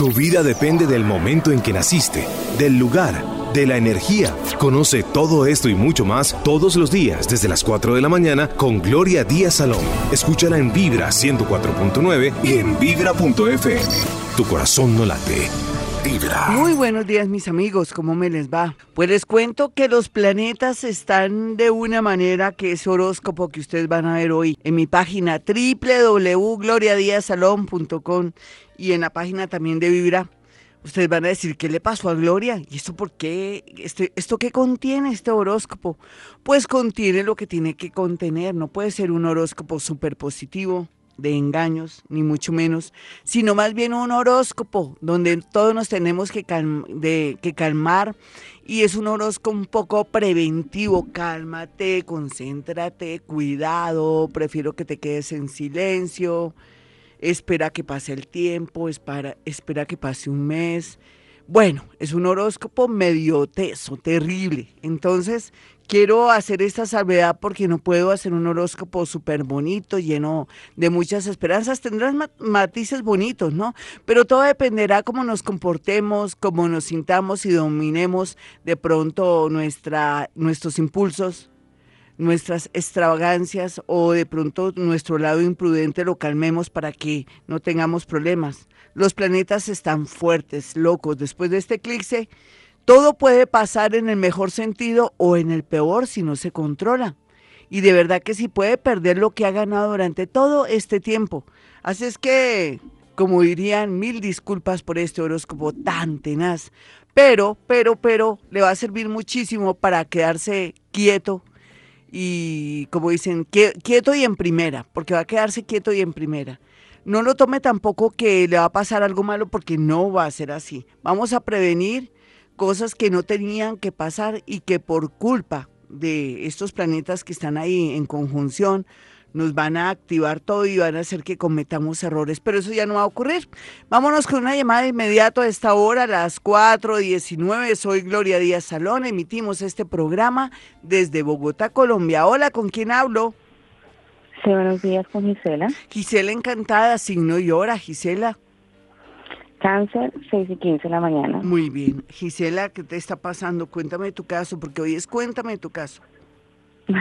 Tu vida depende del momento en que naciste, del lugar, de la energía. Conoce todo esto y mucho más todos los días desde las 4 de la mañana con Gloria Díaz Salón. Escúchala en Vibra 104.9 y en vibra.fm. Tu corazón no late. Muy buenos días mis amigos, ¿cómo me les va? Pues les cuento que los planetas están de una manera que es horóscopo que ustedes van a ver hoy en mi página www.gloriadiazalón.com y en la página también de Vibra. Ustedes van a decir, ¿qué le pasó a Gloria? ¿Y esto por qué? Este, ¿Esto qué contiene este horóscopo? Pues contiene lo que tiene que contener. No puede ser un horóscopo súper positivo, de engaños, ni mucho menos, sino más bien un horóscopo donde todos nos tenemos que, de, que calmar y es un horóscopo un poco preventivo. Cálmate, concéntrate, cuidado, prefiero que te quedes en silencio espera que pase el tiempo, espera, espera que pase un mes. Bueno, es un horóscopo medio teso, terrible. Entonces, quiero hacer esta salvedad porque no puedo hacer un horóscopo súper bonito, lleno de muchas esperanzas. Tendrán matices bonitos, ¿no? Pero todo dependerá cómo nos comportemos, cómo nos sintamos y dominemos de pronto nuestra, nuestros impulsos, nuestras extravagancias o de pronto nuestro lado imprudente lo calmemos para que no tengamos problemas. Los planetas están fuertes, locos. Después de este eclipse, todo puede pasar en el mejor sentido o en el peor si no se controla. Y de verdad que sí puede perder lo que ha ganado durante todo este tiempo. Así es que, como dirían, mil disculpas por este horóscopo tan tenaz. Pero, pero, pero, le va a servir muchísimo para quedarse quieto, y como dicen, quieto y en primera, porque va a quedarse quieto y en primera. No lo tome tampoco que le va a pasar algo malo porque no va a ser así. Vamos a prevenir cosas que no tenían que pasar y que por culpa de estos planetas que están ahí en conjunción, nos van a activar todo y van a hacer que cometamos errores, pero eso ya no va a ocurrir. Vámonos con una llamada de inmediato a esta hora, a las 4.19. Soy Gloria Díaz Salón, emitimos este programa desde Bogotá, Colombia. Hola, ¿con quién hablo? Sí, buenos días con Gisela. Gisela, encantada, signo y hora, Gisela. Cáncer, 6 y 15 de la mañana. Muy bien. Gisela, ¿qué te está pasando? Cuéntame tu caso, porque hoy es cuéntame tu caso.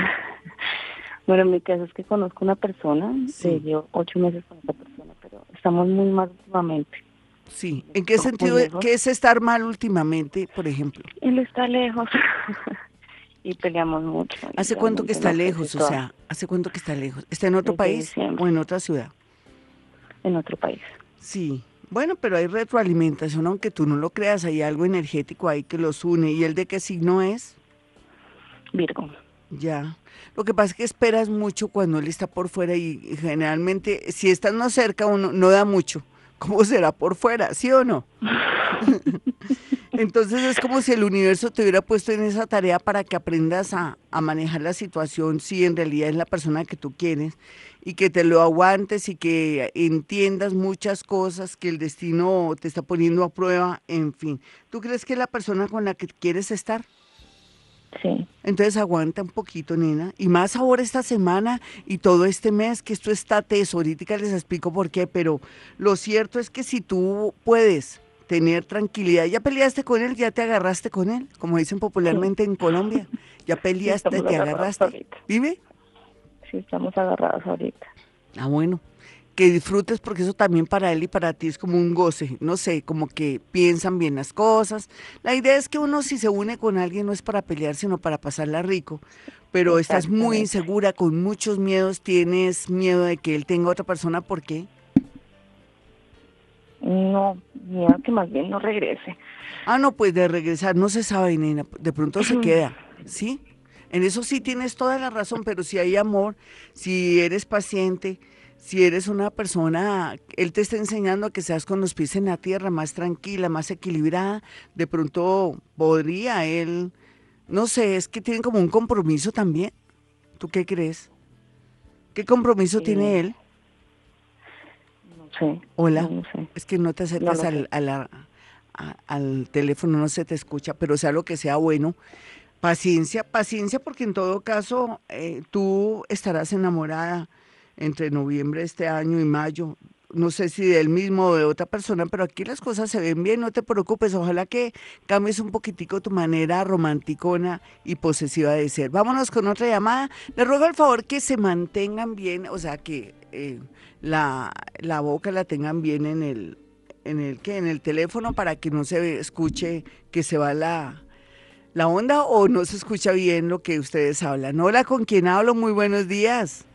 Bueno, en mi caso es que conozco una persona, sí. llevo ocho meses con esa persona, pero estamos muy mal últimamente. Sí, ¿en qué sentido, qué es estar mal últimamente, por ejemplo? Él está lejos y peleamos mucho. ¿Hace cuánto que está lejos? O sea, ¿hace cuánto que está lejos? ¿Está en otro país o en otra ciudad? En otro país. Sí, bueno, pero hay retroalimentación, aunque tú no lo creas, hay algo energético ahí que los une. ¿Y el de qué signo es? Virgo. Ya. Lo que pasa es que esperas mucho cuando él está por fuera y generalmente si estás no cerca uno no da mucho. ¿Cómo será por fuera? ¿Sí o no? Entonces es como si el universo te hubiera puesto en esa tarea para que aprendas a, a, manejar la situación si en realidad es la persona que tú quieres y que te lo aguantes y que entiendas muchas cosas que el destino te está poniendo a prueba, en fin. ¿Tú crees que es la persona con la que quieres estar? Sí. Entonces aguanta un poquito, nena. Y más ahora esta semana y todo este mes que esto está teso. Ahorita les explico por qué, pero lo cierto es que si tú puedes tener tranquilidad, ya peleaste con él, ya te agarraste con él, como dicen popularmente en Colombia. Ya peleaste, te agarraste. ¿Vive? Sí, estamos agarrados ahorita. Ah, bueno que disfrutes porque eso también para él y para ti es como un goce, no sé, como que piensan bien las cosas. La idea es que uno si se une con alguien no es para pelear, sino para pasarla rico, pero estás muy insegura, con muchos miedos, tienes miedo de que él tenga otra persona, ¿por qué? No, miedo que más bien no regrese. Ah, no, pues de regresar no se sabe, nena, de pronto se queda, ¿sí? En eso sí tienes toda la razón, pero si hay amor, si eres paciente, si eres una persona, él te está enseñando a que seas con los pies en la tierra, más tranquila, más equilibrada, de pronto podría él, no sé, es que tienen como un compromiso también. ¿Tú qué crees? ¿Qué compromiso tiene él? Sé. Hola. No, sé. Es que no te acercas al, al teléfono, no se te escucha, pero sea lo que sea bueno. Paciencia, paciencia, porque en todo caso eh, tú estarás enamorada entre noviembre de este año y mayo, no sé si del mismo o de otra persona, pero aquí las cosas se ven bien, no te preocupes, ojalá que cambies un poquitico tu manera romanticona y posesiva de ser. Vámonos con otra llamada. Le ruego el favor que se mantengan bien, o sea, que eh, la, la boca la tengan bien en el, en el, ¿qué? en el teléfono para que no se escuche que se va la, la onda o no se escucha bien lo que ustedes hablan. Hola, ¿con quién hablo? Muy buenos días.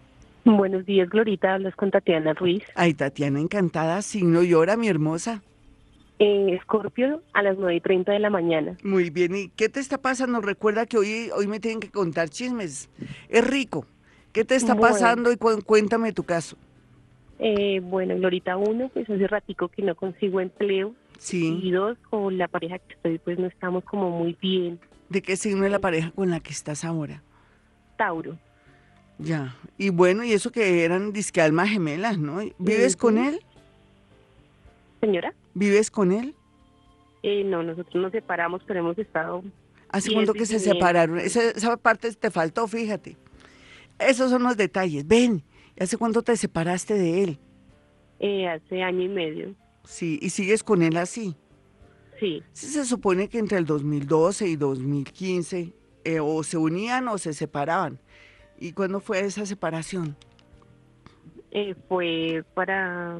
Buenos días, Glorita. Hablas con Tatiana Ruiz. Ay, Tatiana, encantada. Signo y hora, mi hermosa. Escorpio a las 9 y 30 de la mañana. Muy bien. ¿Y qué te está pasando? Recuerda que hoy, hoy me tienen que contar chismes. Es rico. ¿Qué te está pasando? Y cuéntame tu caso. Eh, bueno, Glorita, uno, pues hace ratico que no consigo empleo. Sí. Y dos, con la pareja que estoy, pues no estamos como muy bien. ¿De qué signo es la pareja con la que estás ahora? Tauro. Ya, y bueno, y eso que eran disque almas gemelas, ¿no? ¿Vives con él? Señora. ¿Vives con él? Eh, no, nosotros nos separamos, pero hemos estado... ¿Hace cuánto que se separaron? Esa, esa, parte te faltó, fíjate. Esos son los detalles. Ven, ¿hace cuánto te separaste de él? Eh, hace año y medio. Sí, ¿y sigues con él así? Sí. Sí, se supone que entre el 2012 y 2015 eh, o se unían o se separaban. ¿Y cuándo fue esa separación? Eh, fue para,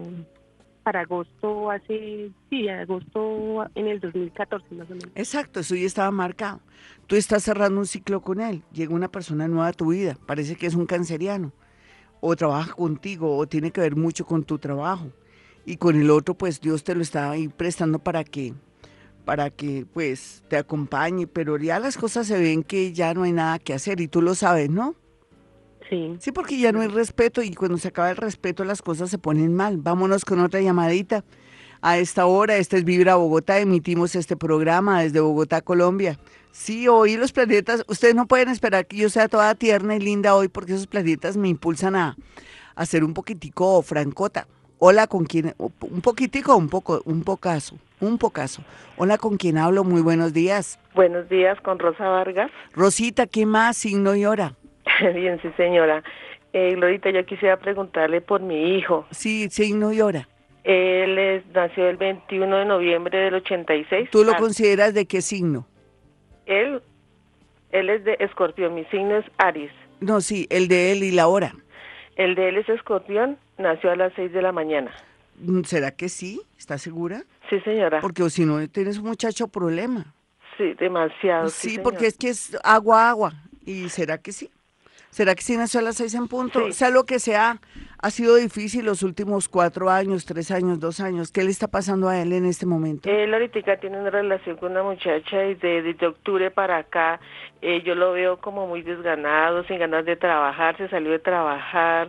para agosto, hace, sí, agosto en el 2014 más o menos. Exacto, eso ya estaba marcado. Tú estás cerrando un ciclo con él, llega una persona nueva a tu vida, parece que es un canceriano, o trabaja contigo, o tiene que ver mucho con tu trabajo. Y con el otro, pues Dios te lo está ahí prestando para que para que pues te acompañe, pero ya las cosas se ven que ya no hay nada que hacer y tú lo sabes, ¿no? Sí. Sí, porque ya no hay respeto y cuando se acaba el respeto las cosas se ponen mal. Vámonos con otra llamadita. A esta hora, este es Vibra Bogotá, emitimos este programa desde Bogotá, Colombia. Sí, hoy los planetas, ustedes no pueden esperar que yo sea toda tierna y linda hoy porque esos planetas me impulsan a, a ser un poquitico francota. Hola, ¿con quién? Un poquitico, un poco, un pocaso, un pocaso. Hola, ¿con quién hablo? Muy buenos días. Buenos días, con Rosa Vargas. Rosita, ¿qué más? Signo y hora. Bien, sí, señora. Eh, Glorita, yo quisiera preguntarle por mi hijo. Sí, signo y hora. Él es, nació el 21 de noviembre del 86. ¿Tú lo ah. consideras de qué signo? Él, él es de escorpión, mi signo es Aries. No, sí, el de él y la hora. El de él es escorpión, nació a las 6 de la mañana. Mm, ¿Será que sí? ¿Estás segura? Sí, señora. Porque si no, tienes un muchacho problema. Sí, demasiado. Sí, porque es que es agua, agua. ¿Y será que sí? ¿Será que sí nació a las seis en punto? Sea lo que sea, ha sido difícil los últimos cuatro años, tres años, dos años. ¿Qué le está pasando a él en este momento? Él ahorita tiene una relación con una muchacha y desde, octubre para acá eh, yo lo veo como muy desganado, sin ganas de trabajar, se salió de trabajar.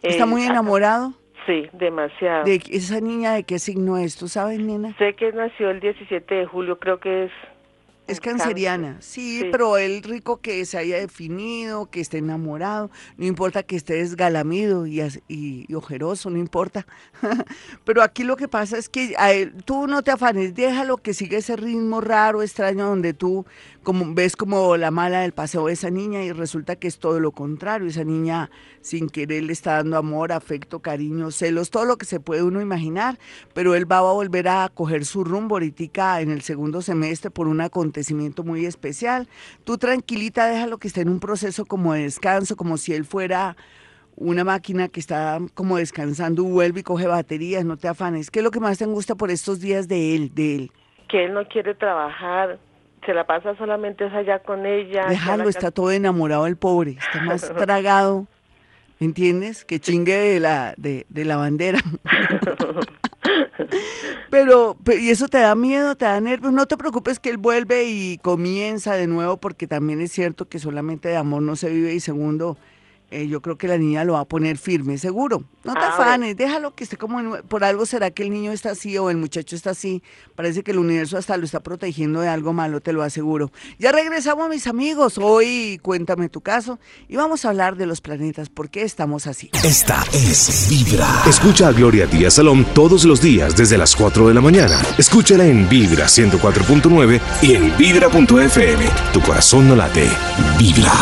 ¿Está muy enamorado? Sí, demasiado. ¿De esa niña de qué signo es? ¿Tú sabes, nena? Sé que nació el 17 de julio, creo que es es canceriana, sí, pero el rico que se haya definido, que esté enamorado, no importa que esté desgalamido y, y, ojeroso, no importa. pero aquí lo que pasa es que tú no te afanes, déjalo que siga ese ritmo raro, extraño, donde tú como ves como la mala del paseo de esa niña y resulta que es todo lo contrario. Esa niña sin querer le está dando amor, afecto, cariño, celos, todo lo que se puede uno imaginar, pero él va a volver a coger su rumbo ahorita en el segundo semestre por un acontecimiento muy especial. Tú tranquilita, déjalo que esté en un proceso como de descanso, como si él fuera una máquina que está como descansando, vuelve y coge baterías, no te afanes. ¿Qué es lo que más te gusta por estos días de él, de él? Que él no quiere trabajar, se la pasa solamente allá con ella. Déjalo, está todo enamorado el pobre, está más tragado, ¿entiendes? Que chingue de la, de, de la bandera. pero, y eso te da miedo, te da nervios, no te preocupes que él vuelve y comienza de nuevo, porque también es cierto que solamente de amor no se vive y segundo, eh, yo creo que la niña lo va a poner firme, seguro. No te ah, afanes, déjalo que esté como, por algo será que el niño está así o el muchacho está así. Parece que el universo hasta lo está protegiendo de algo malo, te lo aseguro. Ya regresamos, mis amigos. Hoy cuéntame tu caso y vamos a hablar de los planetas, por qué estamos así. Esta es Vibra. Escucha a Gloria Díaz Salón todos los días desde las 4 de la mañana. Escúchala en Vibra 104.9 y en Vibra.fm. Tu corazón no late. Vibra.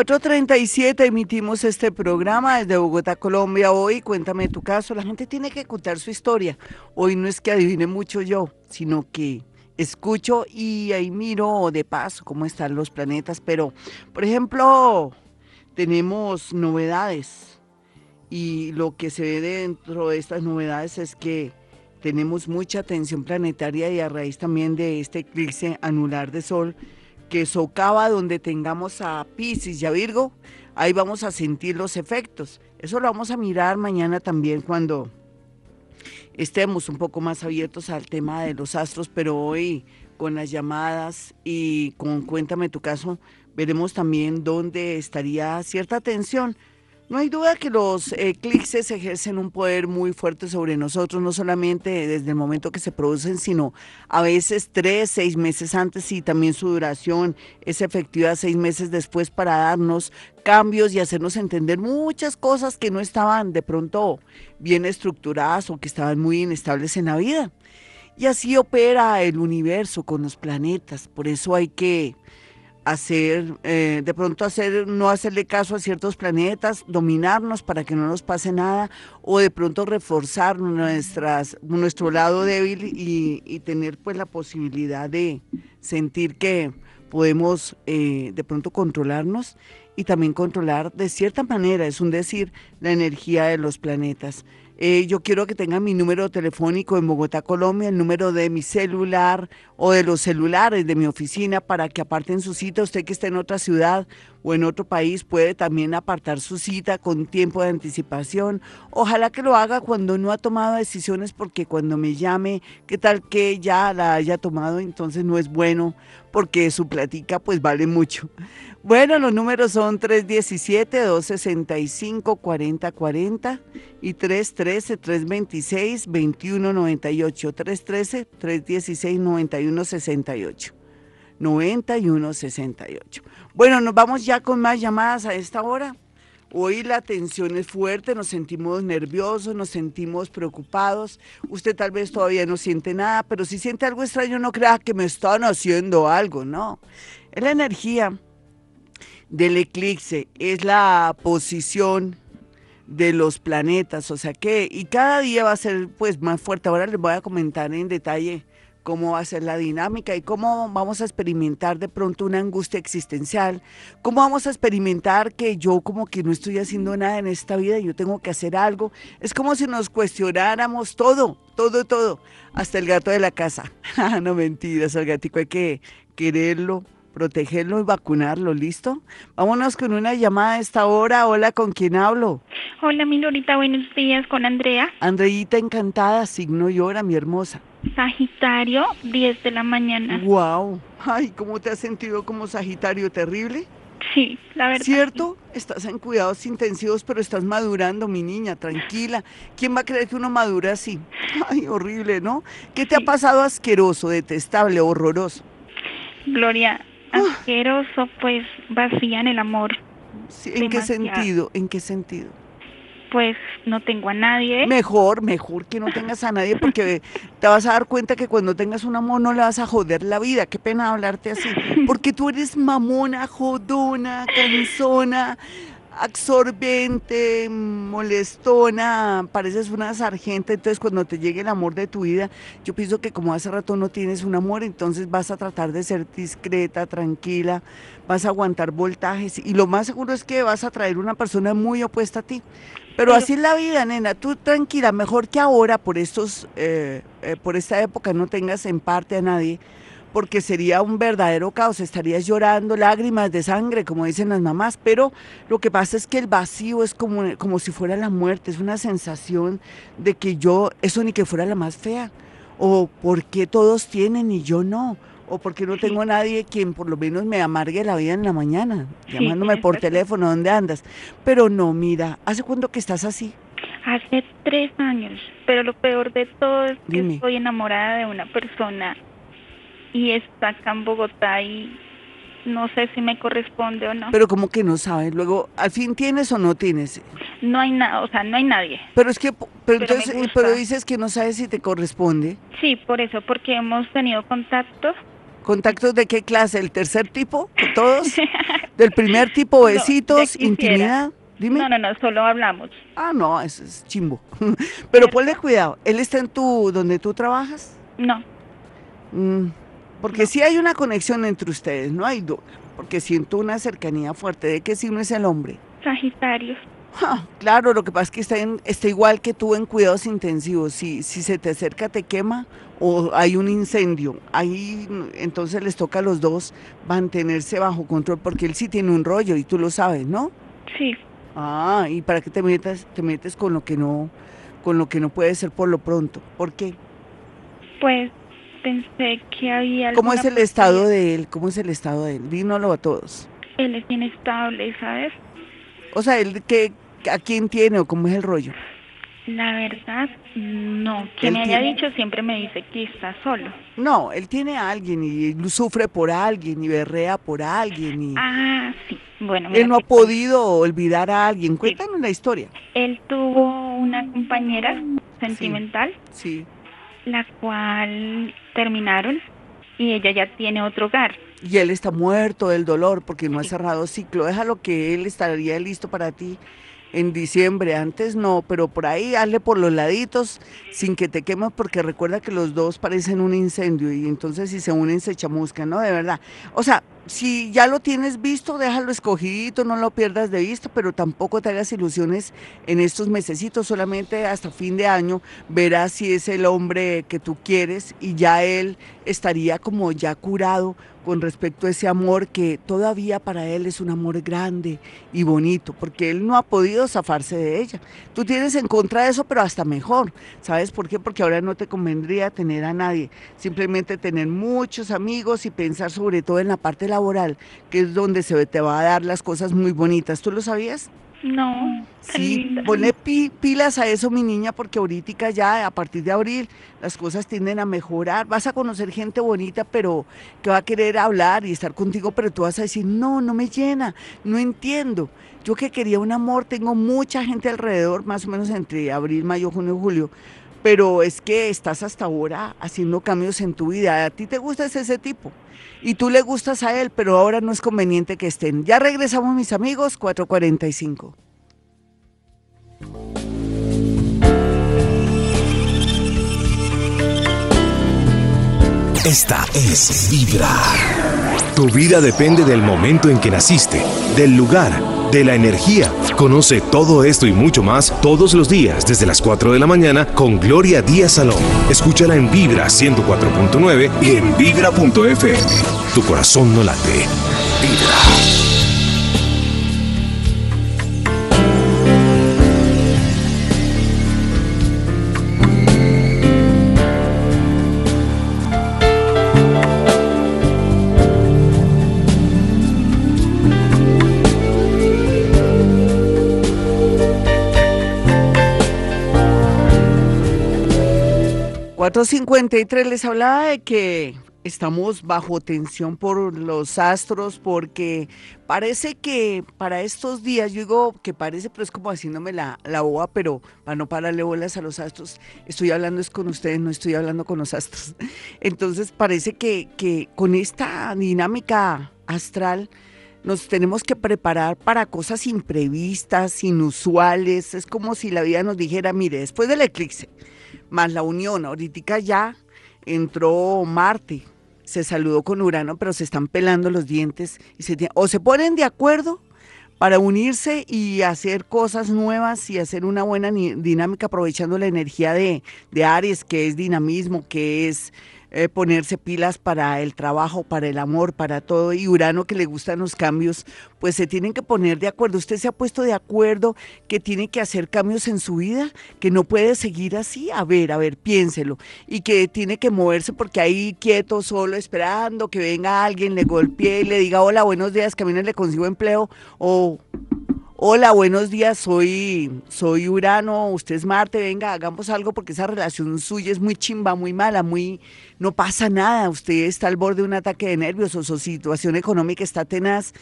4.37 emitimos este programa desde Bogotá, Colombia. Hoy, cuéntame tu caso. La gente tiene que contar su historia. Hoy no es que adivine mucho yo, sino que escucho y ahí miro de paso cómo están los planetas. Pero, por ejemplo, tenemos novedades. Y lo que se ve dentro de estas novedades es que tenemos mucha tensión planetaria y a raíz también de este eclipse anular de Sol que socava donde tengamos a Pisces y a Virgo, ahí vamos a sentir los efectos. Eso lo vamos a mirar mañana también cuando estemos un poco más abiertos al tema de los astros, pero hoy con las llamadas y con Cuéntame tu caso, veremos también dónde estaría cierta tensión no hay duda que los eclipses ejercen un poder muy fuerte sobre nosotros, no solamente desde el momento que se producen, sino a veces tres, seis meses antes y también su duración es efectiva seis meses después para darnos cambios y hacernos entender muchas cosas que no estaban de pronto bien estructuradas o que estaban muy inestables en la vida. Y así opera el universo con los planetas, por eso hay que hacer, eh, de pronto hacer, no hacerle caso a ciertos planetas, dominarnos para que no nos pase nada, o de pronto reforzar nuestras, nuestro lado débil y, y tener pues la posibilidad de sentir que podemos eh, de pronto controlarnos y también controlar de cierta manera, es un decir, la energía de los planetas. Eh, yo quiero que tengan mi número telefónico en Bogotá, Colombia, el número de mi celular o de los celulares de mi oficina para que aparten su cita. Usted que está en otra ciudad o en otro país puede también apartar su cita con tiempo de anticipación. Ojalá que lo haga cuando no ha tomado decisiones porque cuando me llame, qué tal que ya la haya tomado, entonces no es bueno porque su platica pues vale mucho. Bueno, los números son 317-265-4040 y 313-326-2198. 313-316-9168. 9168. Bueno, nos vamos ya con más llamadas a esta hora. Hoy la tensión es fuerte, nos sentimos nerviosos, nos sentimos preocupados. Usted tal vez todavía no siente nada, pero si siente algo extraño, no crea que me están haciendo algo, no. Es la energía del eclipse, es la posición de los planetas, o sea que, y cada día va a ser pues más fuerte. Ahora les voy a comentar en detalle cómo va a ser la dinámica y cómo vamos a experimentar de pronto una angustia existencial, cómo vamos a experimentar que yo como que no estoy haciendo nada en esta vida, yo tengo que hacer algo. Es como si nos cuestionáramos todo, todo, todo, hasta el gato de la casa. no mentiras, al gatico hay que quererlo, protegerlo y vacunarlo, ¿listo? Vámonos con una llamada a esta hora. Hola, ¿con quién hablo? Hola, mi Lorita, buenos días, con Andrea. Andreita, encantada, signo llora, mi hermosa. Sagitario, 10 de la mañana. Wow. Ay, ¿cómo te has sentido como Sagitario terrible? Sí, la verdad. ¿Cierto? Estás en cuidados intensivos, pero estás madurando, mi niña, tranquila. ¿Quién va a creer que uno madura así? Ay, horrible, ¿no? ¿Qué te ha pasado asqueroso, detestable, horroroso? Gloria. Asqueroso, pues vacía en el amor. Sí, ¿En qué sentido? ¿En qué sentido? Pues no tengo a nadie. Mejor, mejor que no tengas a nadie porque te vas a dar cuenta que cuando tengas un amor no le vas a joder la vida. Qué pena hablarte así. Porque tú eres mamona, jodona, cansona, absorbente, molestona, pareces una sargenta. Entonces cuando te llegue el amor de tu vida, yo pienso que como hace rato no tienes un amor, entonces vas a tratar de ser discreta, tranquila, vas a aguantar voltajes y lo más seguro es que vas a traer una persona muy opuesta a ti. Pero Pero- así es la vida, nena. Tú tranquila, mejor que ahora, por estos, eh, eh, por esta época, no tengas en parte a nadie, porque sería un verdadero caos. Estarías llorando lágrimas de sangre, como dicen las mamás. Pero lo que pasa es que el vacío es como, como si fuera la muerte. Es una sensación de que yo, eso ni que fuera la más fea. O por qué todos tienen y yo no. O porque no tengo nadie quien por lo menos me amargue la vida en la mañana, llamándome por teléfono, ¿dónde andas? Pero no, mira, ¿hace cuánto que estás así? Hace tres años. Pero lo peor de todo es que Dime. estoy enamorada de una persona y está acá en Bogotá y no sé si me corresponde o no. Pero como que no sabes, luego, ¿al fin tienes o no tienes? No hay nada, o sea, no hay nadie. Pero es que, pero, Pero entonces, eh, pero dices que no sabes si te corresponde. Sí, por eso, porque hemos tenido contacto. ¿Contactos de qué clase? ¿El tercer tipo? ¿De todos? Del primer tipo, besitos, intimidad. Dime. No, no, no, solo hablamos. Ah, no, eso es chimbo. Pero ponle cuidado. ¿Él está en tu, donde tú trabajas? No, Mm, porque sí hay una conexión entre ustedes, no hay duda. Porque siento una cercanía fuerte. ¿De qué signo es el hombre? Sagitario. Claro, lo que pasa es que está, en- está igual que tú en cuidados intensivos. Si, si se te acerca, te quema o hay un incendio. Ahí entonces les toca a los dos mantenerse bajo control porque él sí tiene un rollo y tú lo sabes, ¿no? Sí, Ah, ¿y para qué te metas, te metes con lo que no, con lo que no puede ser por lo pronto? ¿Por qué? pues pensé que había ¿Cómo es el estado de él? ¿Cómo es el estado de él? Dínoslo a todos. Él es inestable, ¿sabes? O sea, él qué, a quién tiene o cómo es el rollo. La verdad, no. Él me haya tiene- dicho siempre me dice que está solo. No, él tiene a alguien y sufre por alguien y berrea por alguien y Ah, sí. Bueno, él no ha podido olvidar a alguien. Cuéntanos la historia. Él tuvo una compañera sentimental, Sí. la cual terminaron y ella ya tiene otro hogar. Y él está muerto del dolor porque no ha cerrado ciclo. Déjalo que él estaría listo para ti en diciembre. Antes no, pero por ahí hazle por los laditos sin que te quemes porque recuerda que los dos parecen un incendio y entonces si se unen se chamuscan, ¿no? De verdad. O sea, si ya lo tienes visto, déjalo escogidito, no lo pierdas de vista, pero tampoco te hagas ilusiones en estos mesecitos, solamente hasta fin de año verás si es el hombre que tú quieres y ya él estaría como ya curado con respecto a ese amor que todavía para él es un amor grande y bonito, porque él no ha podido zafarse de ella. Tú tienes en contra de eso, pero hasta mejor. ¿Sabes por qué? Porque ahora no te convendría tener a nadie, simplemente tener muchos amigos y pensar sobre todo en la parte laboral, que es donde se te va a dar las cosas muy bonitas. ¿Tú lo sabías? No, Sí, ponle pi- pilas a eso, mi niña, porque ahorita ya, a partir de abril, las cosas tienden a mejorar. Vas a conocer gente bonita, pero que va a querer hablar y estar contigo, pero tú vas a decir, no, no me llena, no entiendo. Yo que quería un amor, tengo mucha gente alrededor, más o menos entre abril, mayo, junio, julio, pero es que estás hasta ahora haciendo cambios en tu vida. A ti te gusta ese, tipo y tú le gustas a él, pero ahora no es conveniente que estén. Ya regresamos, mis amigos, 445. Esta es Vibra. Tu vida depende del momento en que naciste, del lugar, de la energía. Conoce todo esto y mucho más todos los días desde las 4 de la mañana con Gloria Díaz Salón. Escúchala en Vibra 104.9 y en Vibra.fm. Tu corazón no late. Vibra. 453 les hablaba de que estamos bajo tensión por los astros porque parece que para estos días, yo digo que parece, pero es como haciéndome la, la boba, pero para no pararle bolas a los astros, estoy hablando es con ustedes, no estoy hablando con los astros. Entonces parece que, que con esta dinámica astral nos tenemos que preparar para cosas imprevistas, inusuales. Es como si la vida nos dijera, mire, después del eclipse, más la unión, ahorita ya entró Marte, se saludó con Urano, pero se están pelando los dientes o se ponen de acuerdo para unirse y hacer cosas nuevas y hacer una buena dinámica aprovechando la energía de, de Aries, que es dinamismo, que es eh, ponerse pilas para el trabajo, para el amor, para todo, y Urano que le gustan los cambios, pues se tienen que poner de acuerdo. Usted se ha puesto de acuerdo que tiene que hacer cambios en su vida, que no puede seguir así. A ver, a ver, piénselo. Y que tiene que moverse porque ahí quieto, solo, esperando que venga alguien, le golpee y le diga, hola, buenos días, que le consigo empleo, o Hola, buenos días, soy, soy Urano, usted es Marte, venga, hagamos algo porque esa relación suya es muy chimba, muy mala, muy, no pasa nada, usted está al borde de un ataque de nervios o su situación económica está tenaz,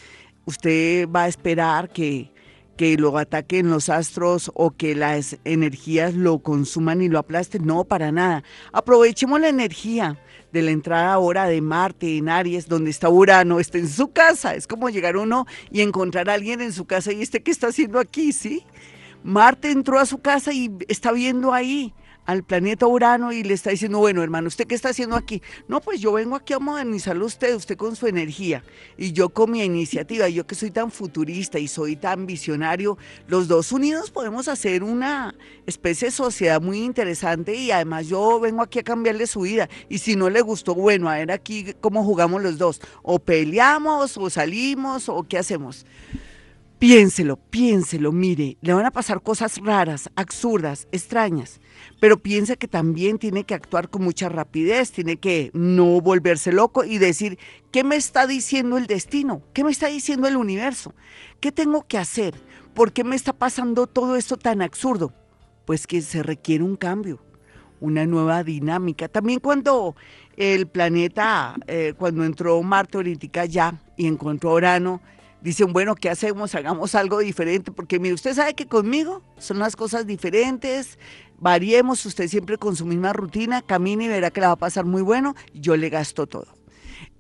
usted va a esperar que, que lo ataquen los astros o que las energías lo consuman y lo aplasten. No, para nada. Aprovechemos la energía de la entrada ahora de Marte en Aries, donde está Urano, está en su casa. Es como llegar uno y encontrar a alguien en su casa y este, ¿qué está haciendo aquí? ¿Sí? Marte entró a su casa y está viendo ahí al planeta Urano y le está diciendo, bueno, hermano, ¿usted qué está haciendo aquí? No, pues yo vengo aquí a modernizarlo usted, usted con su energía y yo con mi iniciativa, yo que soy tan futurista y soy tan visionario, los dos unidos podemos hacer una especie de sociedad muy interesante y además yo vengo aquí a cambiarle su vida y si no le gustó, bueno, a ver aquí cómo jugamos los dos, o peleamos o salimos o qué hacemos. Piénselo, piénselo, mire, le van a pasar cosas raras, absurdas, extrañas, pero piensa que también tiene que actuar con mucha rapidez, tiene que no volverse loco y decir, ¿qué me está diciendo el destino? ¿Qué me está diciendo el universo? ¿Qué tengo que hacer? ¿Por qué me está pasando todo esto tan absurdo? Pues que se requiere un cambio, una nueva dinámica. También cuando el planeta, eh, cuando entró Marte ahorita ya y encontró Urano, dicen, bueno, ¿qué hacemos? Hagamos algo diferente, porque mire, usted sabe que conmigo son las cosas diferentes, variemos, usted siempre con su misma rutina, camine y verá que le va a pasar muy bueno, yo le gasto todo.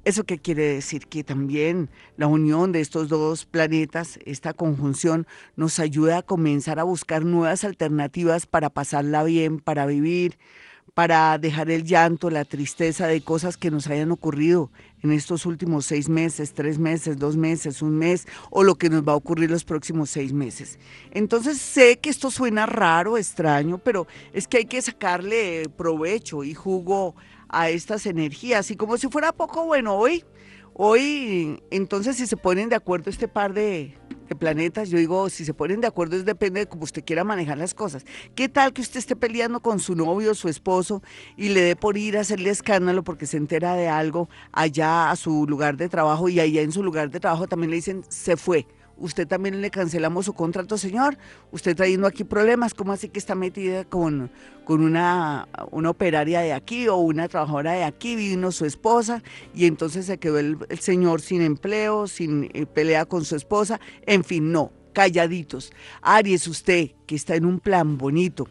¿Eso qué quiere decir? Que también la unión de estos dos planetas, esta conjunción, nos ayuda a comenzar a buscar nuevas alternativas para pasarla bien, para vivir, para dejar el llanto, la tristeza de cosas que nos hayan ocurrido en estos últimos seis meses, tres meses, dos meses, un mes, o lo que nos va a ocurrir los próximos seis meses. Entonces sé que esto suena raro, extraño, pero es que hay que sacarle provecho y jugo a estas energías. Y como si fuera poco bueno hoy, hoy, entonces si se ponen de acuerdo este par de, planetas, yo digo, si se ponen de acuerdo, es depende de cómo usted quiera manejar las cosas. ¿Qué tal que usted esté peleando con su novio su esposo y le dé por ir a hacerle escándalo porque se entera de algo allá a su lugar de trabajo y allá en su lugar de trabajo también le dicen, se fue? Usted también le cancelamos su contrato, señor. Usted trayendo aquí problemas, ¿cómo así que está metida con, con una, una operaria de aquí o una trabajadora de aquí? Vino su esposa y entonces se quedó el, señor sin empleo, sin eh, pelea con su esposa. En fin, no, calladitos. Aries, usted que está en un plan bonito,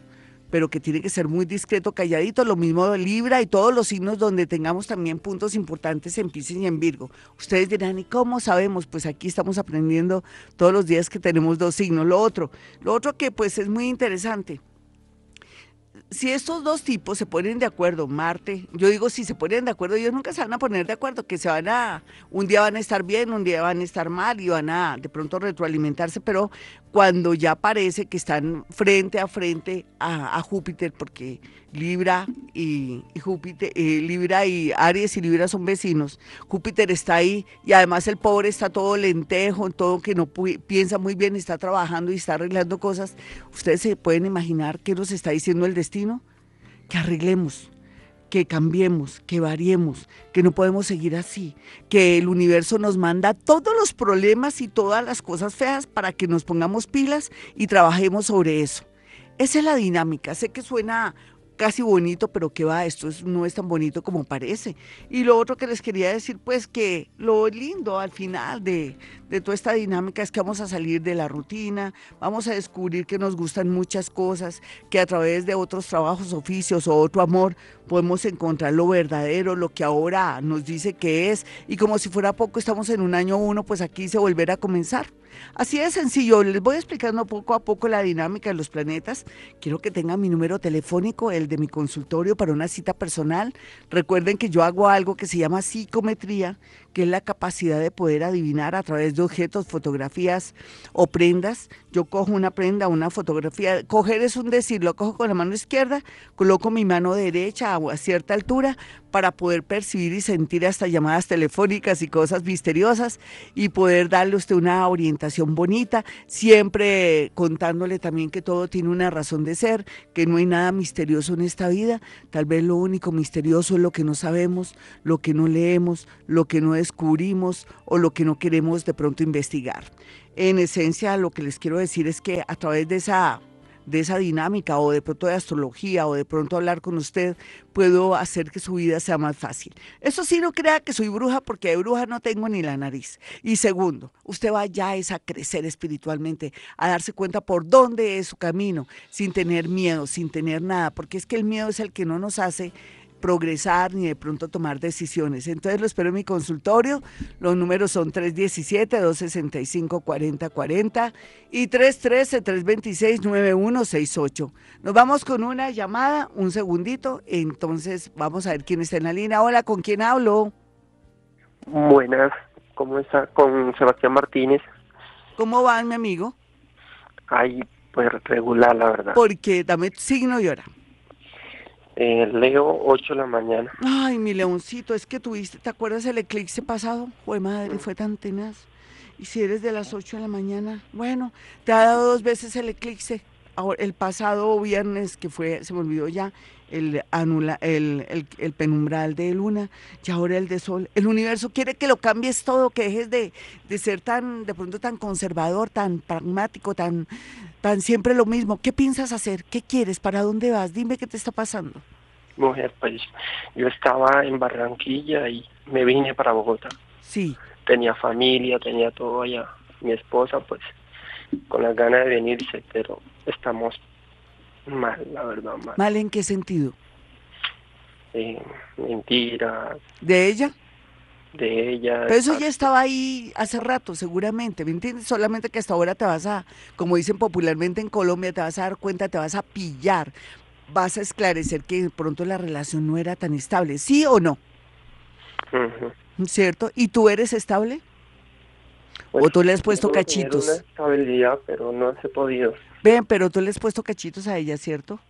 pero que tiene que ser muy discreto, calladito, lo mismo Libra y todos los signos donde tengamos también puntos importantes en Pisces y en Virgo. Ustedes dirán, ¿y cómo sabemos? Pues aquí estamos aprendiendo todos los días que tenemos dos signos. Lo otro, lo otro que pues es muy interesante, si estos dos tipos se ponen de acuerdo, Marte, yo digo si se ponen de acuerdo, ellos nunca se van a poner de acuerdo, que se van a, un día van a estar bien, un día van a estar mal y van a de pronto retroalimentarse, pero cuando ya parece que están frente a frente a, Júpiter, porque Libra y, Júpiter, eh, Libra y Aries y Libra son vecinos, Júpiter está ahí y además el pobre está todo lentejo, todo que no piensa muy bien, está trabajando y está arreglando cosas. Ustedes se pueden imaginar qué nos está diciendo el destino, que arreglemos, que cambiemos, que variemos, que no podemos seguir así, que el universo nos manda todos los problemas y todas las cosas feas para que nos pongamos pilas y trabajemos sobre eso. Esa es la dinámica. Sé que suena casi bonito, pero que va, esto no es tan bonito como parece. Y lo otro que les quería decir, pues que lo lindo al final de, de toda esta dinámica es que vamos a salir de la rutina, vamos a descubrir que nos gustan muchas cosas, que a través de otros trabajos, oficios o otro amor podemos encontrar lo verdadero, lo que ahora nos dice que es. Y como si fuera poco, estamos en un año uno, pues aquí se volverá a comenzar. Así de sencillo, les voy explicando poco a poco la dinámica de los planetas. Quiero que tengan mi número telefónico, el de mi consultorio para una cita personal. Recuerden que yo hago algo que se llama psicometría, que es la capacidad de poder adivinar a través de objetos, fotografías o prendas. Yo cojo una prenda, una fotografía. Coger es un decir, lo cojo con la mano izquierda, coloco mi mano derecha a cierta altura para poder percibir y sentir hasta llamadas telefónicas y cosas misteriosas y poder darle usted una orientación bonita, siempre contándole también que todo tiene una razón de ser, que no hay nada misterioso en esta vida, tal vez lo único misterioso es lo que no sabemos, lo que no leemos, lo que no descubrimos o lo que no queremos de pronto investigar. En esencia, lo que les quiero decir es que a través de esa de esa dinámica o de pronto de astrología o de pronto hablar con usted, puedo hacer que su vida sea más fácil. Eso sí, no crea que soy bruja porque de bruja no tengo ni la nariz. Y segundo, usted va ya a crecer espiritualmente, a darse cuenta por dónde es su camino, sin tener miedo, sin tener nada, porque es que el miedo es el que no nos hace progresar ni de pronto tomar decisiones. Entonces lo espero en mi consultorio. Los números son 317-265-4040 y 313-326-9168. Nos vamos con una llamada, un segundito, entonces vamos a ver quién está en la línea. Hola, ¿con quién hablo? Buenas, ¿cómo está? Con Sebastián Martínez. ¿Cómo va, mi amigo? Ay, pues regular, la verdad. Porque dame signo y hora. Eh, Leo, 8 de la mañana. Ay, mi leoncito, es que tuviste, ¿te acuerdas el eclipse pasado? Fue madre, fue tan tenaz. Y si eres de las 8 de la mañana, bueno, te ha dado dos veces el eclipse. el pasado viernes, que fue, se me olvidó ya, el, anula, el, el, penumbral de luna y ahora el de sol. El universo quiere que lo cambies todo, que dejes de, de ser tan, de pronto tan conservador, tan pragmático, tan, tan siempre lo mismo. ¿Qué piensas hacer? ¿Qué quieres? ¿Para dónde vas? Dime qué te está pasando. Mujer, pues yo estaba en Barranquilla y me vine para Bogotá. Sí. Tenía familia, tenía todo allá. Mi esposa, pues, con las ganas de venirse, pero estamos mal, la verdad, mal. ¿Mal en qué sentido? Eh, mentiras. ¿De ella? De ella. Pero eso ya estaba ahí hace rato, seguramente, ¿me entiendes? Solamente que hasta ahora te vas a, como dicen popularmente en Colombia, te vas a dar cuenta, te vas a pillar, vas a esclarecer que de pronto la relación no era tan estable, ¿sí o no? ¿Cierto? ¿Y tú eres estable? ¿O pues, tú le has puesto cachitos? Una estabilidad, pero no se podido. Ven, pero tú le has puesto cachitos a ella, ¿cierto?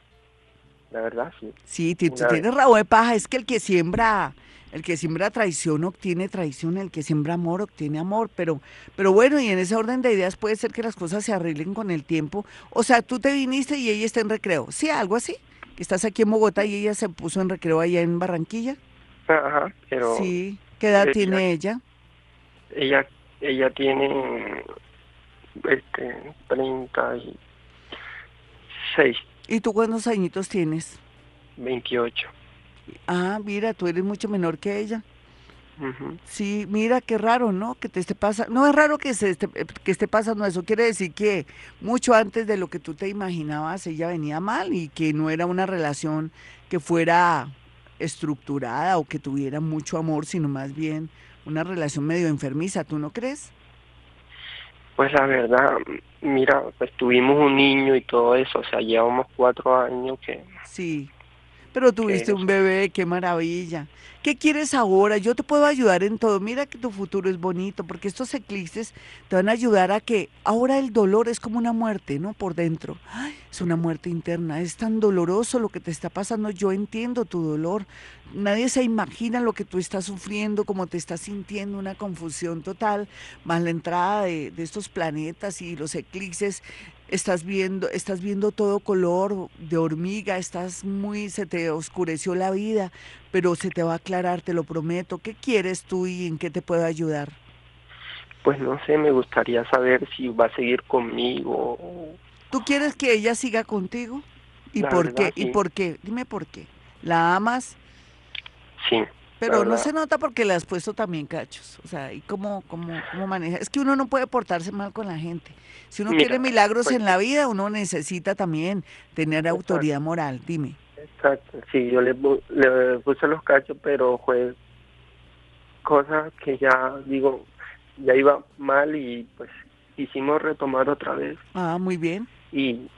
La verdad, sí. Sí, tienes rabo de paja, es que el que siembra el que siembra traición obtiene traición, el que siembra amor obtiene amor, pero, pero bueno, y en ese orden de ideas puede ser que las cosas se arreglen con el tiempo. O sea, tú te viniste y ella está en recreo, ¿sí? Algo así. Estás aquí en Bogotá y ella se puso en recreo allá en Barranquilla. Ajá, pero... Sí, ¿qué edad tiene ella? Ella, ella tiene este, 36. ¿Y tú cuántos añitos tienes? 28. Ah, mira, tú eres mucho menor que ella. Sí, mira qué raro, ¿no? Que te esté pasando. No es raro que, se esté, que esté pasando eso. Quiere decir que mucho antes de lo que tú te imaginabas, ella venía mal y que no era una relación que fuera estructurada o que tuviera mucho amor, sino más bien una relación medio enfermiza. ¿Tú no crees? Pues la verdad, mira, pues tuvimos un niño y todo eso, o sea, llevamos cuatro años que... Sí pero tuviste un bebé, qué maravilla. ¿Qué quieres ahora? Yo te puedo ayudar en todo. Mira que tu futuro es bonito, porque estos eclipses te van a ayudar a que ahora el dolor es como una muerte, ¿no? Por dentro. es una muerte interna. Es tan doloroso lo que te está pasando. Yo entiendo tu dolor. Nadie se imagina lo que tú estás sufriendo, cómo te estás sintiendo, una confusión total, más la entrada de, de estos planetas y los eclipses estás viendo, estás viendo todo color de hormiga, estás muy, se te oscureció la vida, pero se te va a aclarar, te lo prometo. ¿Qué quieres tú y en qué te puedo ayudar? Pues no sé, me gustaría saber si va a seguir conmigo. ¿Tú quieres que ella siga contigo? ¿Y por qué? ¿Y por qué? Dime por qué. ¿La amas? Sí. Pero no se nota porque le has puesto también cachos. O sea, ¿y cómo, cómo, cómo maneja? Es que uno no puede portarse mal con la gente. Si uno quiere milagros pues en la vida, uno necesita también tener autoridad moral. Dime. Exacto. Sí, yo le, le puse los cachos, pero fue cosa que ya, digo, ya iba mal y pues hicimos retomar otra vez. Ah, muy bien. Y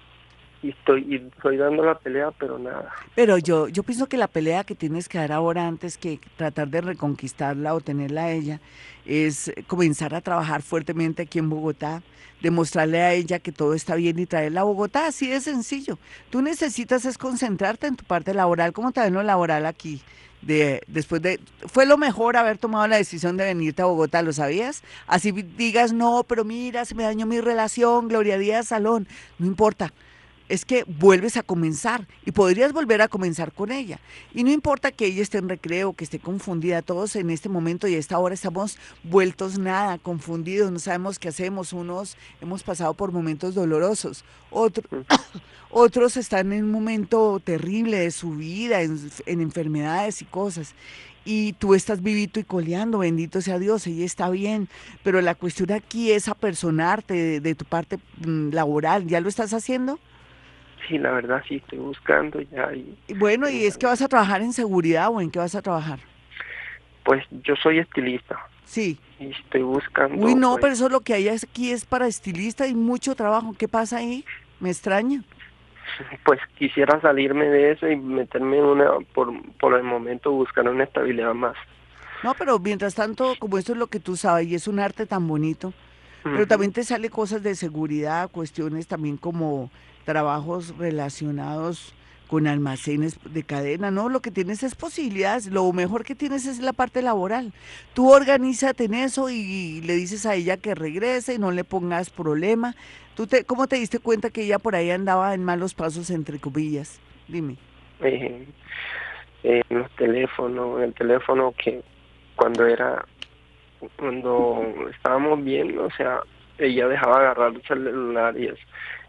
y estoy y estoy dando la pelea, pero nada. Pero yo yo pienso que la pelea que tienes que dar ahora antes que tratar de reconquistarla o tenerla a ella es comenzar a trabajar fuertemente aquí en Bogotá, demostrarle a ella que todo está bien y traerla a Bogotá, así de sencillo. Tú necesitas es concentrarte en tu parte laboral, ¿cómo te ven lo laboral aquí? De, después de fue lo mejor haber tomado la decisión de venirte a Bogotá, ¿lo sabías? Así digas, no, pero mira, se me dañó mi relación, Gloria Díaz Salón, no importa es que vuelves a comenzar y podrías volver a comenzar con ella. Y no importa que ella esté en recreo, que esté confundida, todos en este momento y a esta hora estamos vueltos nada, confundidos, no sabemos qué hacemos, unos hemos pasado por momentos dolorosos, otros, otros están en un momento terrible de su vida, en, en enfermedades y cosas y tú estás vivito y coleando, bendito sea Dios, ella está bien, pero la cuestión aquí es apersonarte de, tu parte mm, laboral, ¿ya lo estás haciendo? Sí, la verdad sí, estoy buscando ya. Y, bueno, ¿y es que vas a trabajar en seguridad o en qué vas a trabajar? Pues yo soy estilista. Sí. Y estoy buscando. Uy, no, pues pero eso lo que hay aquí es para estilista y mucho trabajo. ¿Qué pasa ahí? Me extraña pues quisiera salirme de eso y meterme en una, por, por el momento buscar una estabilidad más. No, pero mientras tanto, como esto es lo que tú sabes y es un arte tan bonito, pero también te sale cosas de seguridad, cuestiones también como trabajos relacionados con almacenes de cadena, ¿no? Lo que tienes es posibilidades, lo mejor que tienes es la parte laboral. Tú organízate en eso y le dices a ella que regrese y no le pongas problema. ¿Tú te, ¿Cómo te diste cuenta que ella por ahí andaba en malos pasos, entre comillas? Dime. Eh, en los teléfonos, el teléfono que cuando era, cuando estábamos bien, o sea, ella dejaba agarrar el celular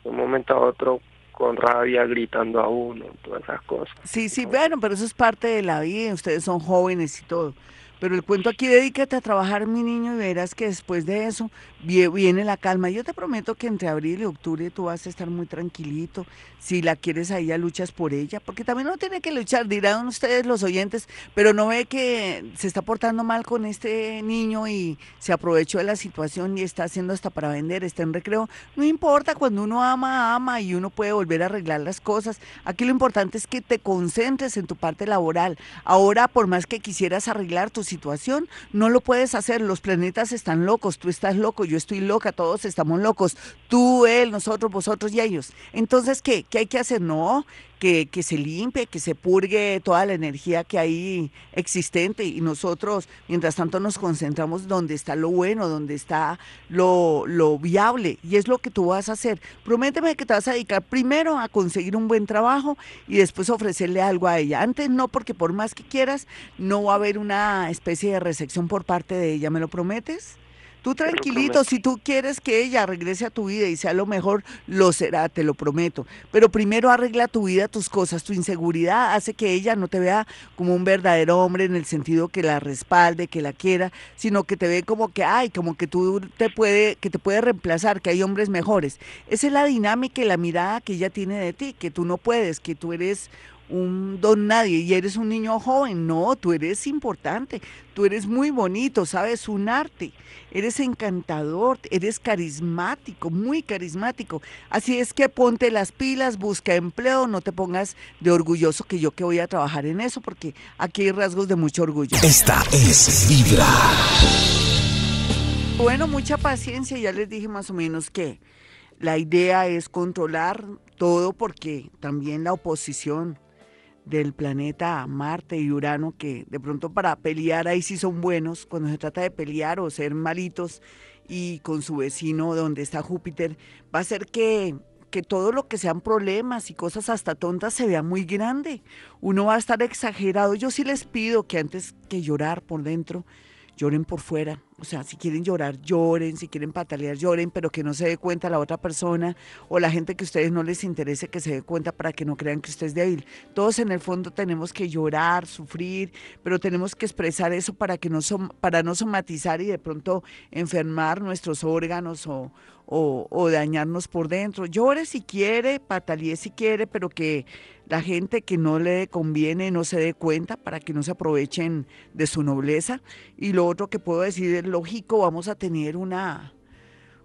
de un momento a otro con rabia, gritando a uno, todas esas cosas. Sí, sí, bueno, pero eso es parte de la vida, ustedes son jóvenes y todo. Pero el cuento aquí, dedícate a trabajar, mi niño, y verás que después de eso viene la calma. Yo te prometo que entre abril y octubre tú vas a estar muy tranquilito. Si la quieres a ella, luchas por ella, porque también no tiene que luchar, dirán ustedes los oyentes, pero no ve que se está portando mal con este niño y se aprovechó de la situación y está haciendo hasta para vender, está en recreo. No importa, cuando uno ama, ama y uno puede volver a arreglar las cosas. Aquí lo importante es que te concentres en tu parte laboral. Ahora, por más que quisieras arreglar tus situación, no lo puedes hacer. Los planetas están locos, tú estás loco, yo estoy loca, todos estamos locos. Tú, él, nosotros, vosotros y ellos. Entonces, ¿qué? ¿Qué hay que hacer? No, que, que, se limpie, que se purgue toda la energía que hay existente y nosotros, mientras tanto, nos concentramos donde está lo bueno, donde está lo, lo viable y es lo que tú vas a hacer. Prométeme que te vas a dedicar primero a conseguir un buen trabajo y después ofrecerle algo a ella. Antes no, porque por más que quieras, no va a haber una especie de recepción por parte de ella. ¿Me lo prometes? Tú tranquilito, si tú quieres que ella regrese a tu vida y sea lo mejor, lo será, te lo prometo. Pero primero arregla tu vida, tus cosas, tu inseguridad hace que ella no te vea como un verdadero hombre en el sentido que la respalde, que la quiera, sino que te ve como que, ay, como que tú te puede, que te puede reemplazar, que hay hombres mejores. Esa es la dinámica y la mirada que ella tiene de ti, que tú no puedes, que tú eres un don nadie y eres un niño joven. No, tú eres importante, tú eres muy bonito, sabes un arte, eres encantador, eres carismático, muy carismático. Así es que ponte las pilas, busca empleo, no te pongas de orgulloso que yo que voy a trabajar en eso, porque aquí hay rasgos de mucho orgullo. Esta es Vibra. Bueno, mucha paciencia, ya les dije más o menos que la idea es controlar todo porque también la oposición del planeta Marte y Urano, que de pronto para pelear ahí sí son buenos, cuando se trata de pelear o ser malitos, y con su vecino donde está Júpiter, va a ser que, que todo lo que sean problemas y cosas hasta tontas se vea muy grande. Uno va a estar exagerado. Yo sí les pido que antes que llorar por dentro, lloren por fuera. O sea, si quieren llorar, lloren, si quieren patalear, lloren, pero que no se dé cuenta la otra persona o la gente que a ustedes no les interese que se dé cuenta para que no crean que usted es débil. Todos en el fondo tenemos que llorar, sufrir, pero tenemos que expresar eso para, que no, para no somatizar y de pronto enfermar nuestros órganos o, o, dañarnos por dentro. Llore si quiere, patalee si quiere, pero que la gente que no le conviene no se dé cuenta para que no se aprovechen de su nobleza. Y lo otro que puedo decir es lógico, vamos a tener una